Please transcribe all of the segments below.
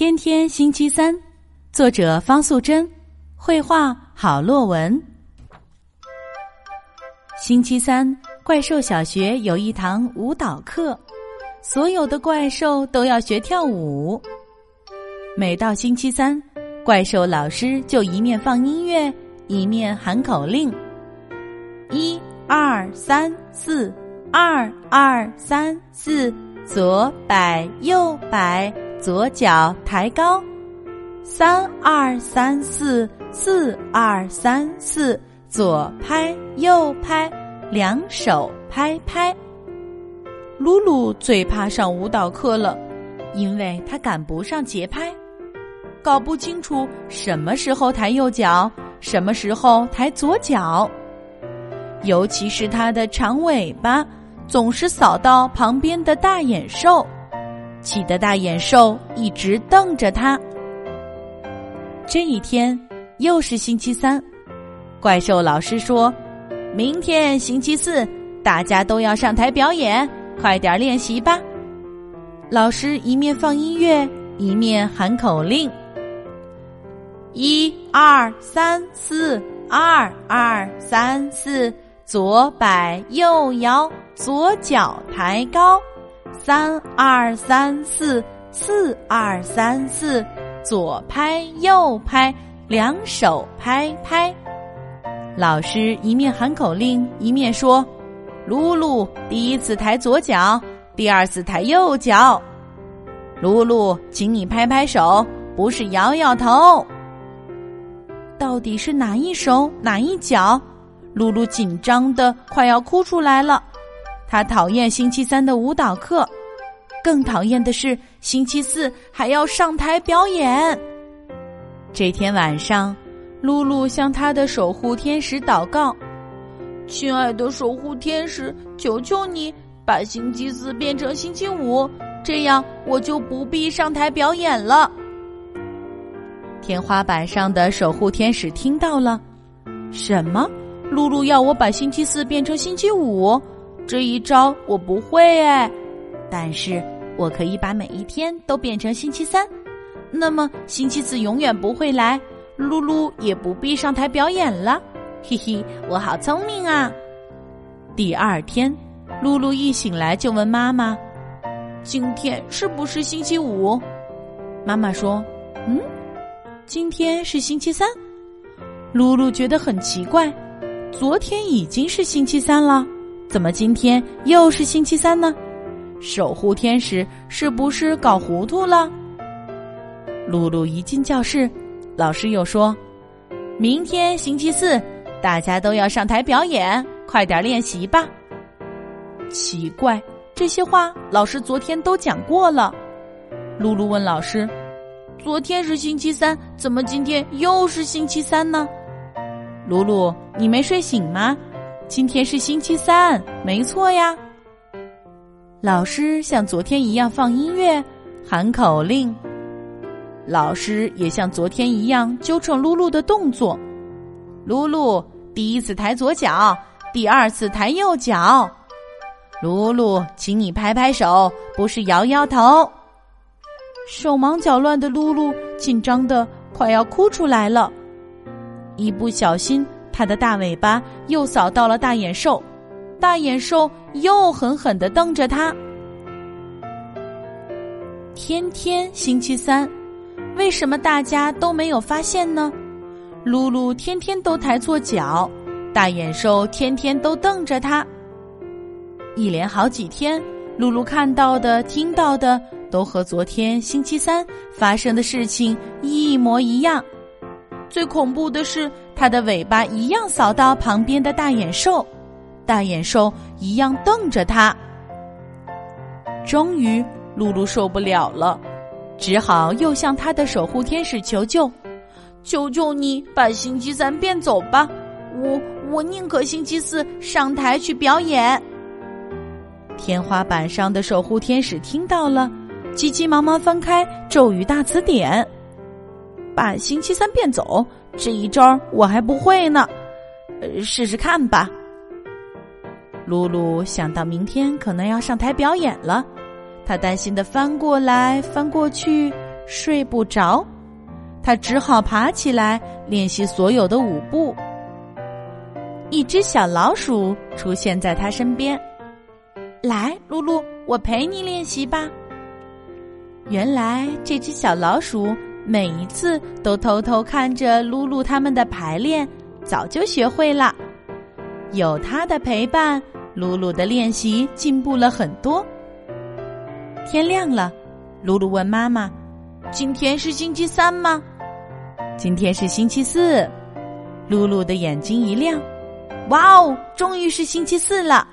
天天星期三，作者方素珍，绘画郝洛文。星期三，怪兽小学有一堂舞蹈课，所有的怪兽都要学跳舞。每到星期三，怪兽老师就一面放音乐，一面喊口令：一二三四，二二三四，左摆右摆。左脚抬高，三二三四，四二三四，左拍右拍，两手拍拍。露露最怕上舞蹈课了，因为她赶不上节拍，搞不清楚什么时候抬右脚，什么时候抬左脚，尤其是它的长尾巴总是扫到旁边的大眼兽。气得大眼兽一直瞪着他。这一天又是星期三，怪兽老师说：“明天星期四，大家都要上台表演，快点练习吧。”老师一面放音乐，一面喊口令：“一二三四，二二三四，左摆右摇，左脚抬高。”三二三四，四二三四，左拍右拍，两手拍拍。老师一面喊口令，一面说：“露露，第一次抬左脚，第二次抬右脚。露露，请你拍拍手，不是摇摇头。到底是哪一手哪一脚？”露露紧张的快要哭出来了。他讨厌星期三的舞蹈课，更讨厌的是星期四还要上台表演。这天晚上，露露向他的守护天使祷告：“亲爱的守护天使，求求你把星期四变成星期五，这样我就不必上台表演了。”天花板上的守护天使听到了：“什么？露露要我把星期四变成星期五？”这一招我不会哎，但是我可以把每一天都变成星期三，那么星期四永远不会来，露露也不必上台表演了。嘿嘿，我好聪明啊！第二天，露露一醒来就问妈妈：“今天是不是星期五？”妈妈说：“嗯，今天是星期三。”露露觉得很奇怪，昨天已经是星期三了。怎么今天又是星期三呢？守护天使是不是搞糊涂了？露露一进教室，老师又说：“明天星期四，大家都要上台表演，快点练习吧。”奇怪，这些话老师昨天都讲过了。露露问老师：“昨天是星期三，怎么今天又是星期三呢？”露露，你没睡醒吗？今天是星期三，没错呀。老师像昨天一样放音乐，喊口令。老师也像昨天一样纠正露露的动作。露露第一次抬左脚，第二次抬右脚。露露，请你拍拍手，不是摇摇头。手忙脚乱的露露紧张的快要哭出来了，一不小心。他的大尾巴又扫到了大眼兽，大眼兽又狠狠的瞪着他。天天星期三，为什么大家都没有发现呢？露露天天都抬错脚，大眼兽天天都瞪着他。一连好几天，露露看到的、听到的，都和昨天星期三发生的事情一模一样。最恐怖的是。它的尾巴一样扫到旁边的大眼兽，大眼兽一样瞪着它。终于，露露受不了了，只好又向他的守护天使求救：“求求你把星期三变走吧！我我宁可星期四上台去表演。”天花板上的守护天使听到了，急急忙忙翻开咒语大词典，把星期三变走。这一招我还不会呢，呃，试试看吧。露露想到明天可能要上台表演了，她担心的翻过来翻过去，睡不着，他只好爬起来练习所有的舞步。一只小老鼠出现在他身边，来，露露，我陪你练习吧。原来这只小老鼠每一次都偷偷看着露露他们的排练，早就学会了。有他的陪伴，露露的练习进步了很多。天亮了，露露问妈妈：“今天是星期三吗？”“今天是星期四。”露露的眼睛一亮：“哇哦，终于是星期四了！”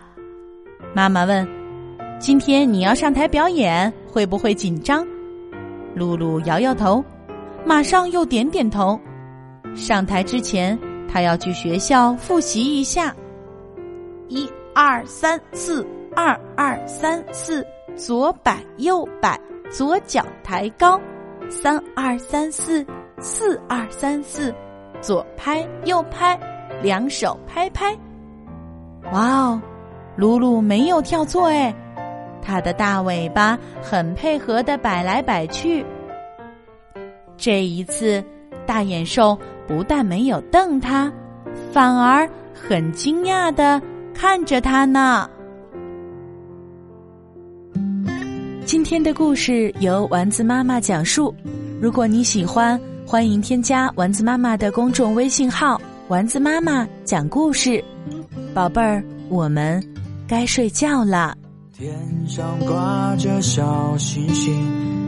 妈妈问：“今天你要上台表演，会不会紧张？”露露摇摇头，马上又点点头。上台之前，他要去学校复习一下。一二三四，二二三四，左摆右摆，左脚抬高，三二三四，四二三四，左拍右拍，两手拍拍。哇哦，露露没有跳错哎，它的大尾巴很配合的摆来摆去。这一次，大眼兽不但没有瞪它，反而很惊讶的。看着他呢。今天的故事由丸子妈妈讲述。如果你喜欢，欢迎添加丸子妈妈的公众微信号“丸子妈妈讲故事”。宝贝儿，我们该睡觉了。天上挂着小星星，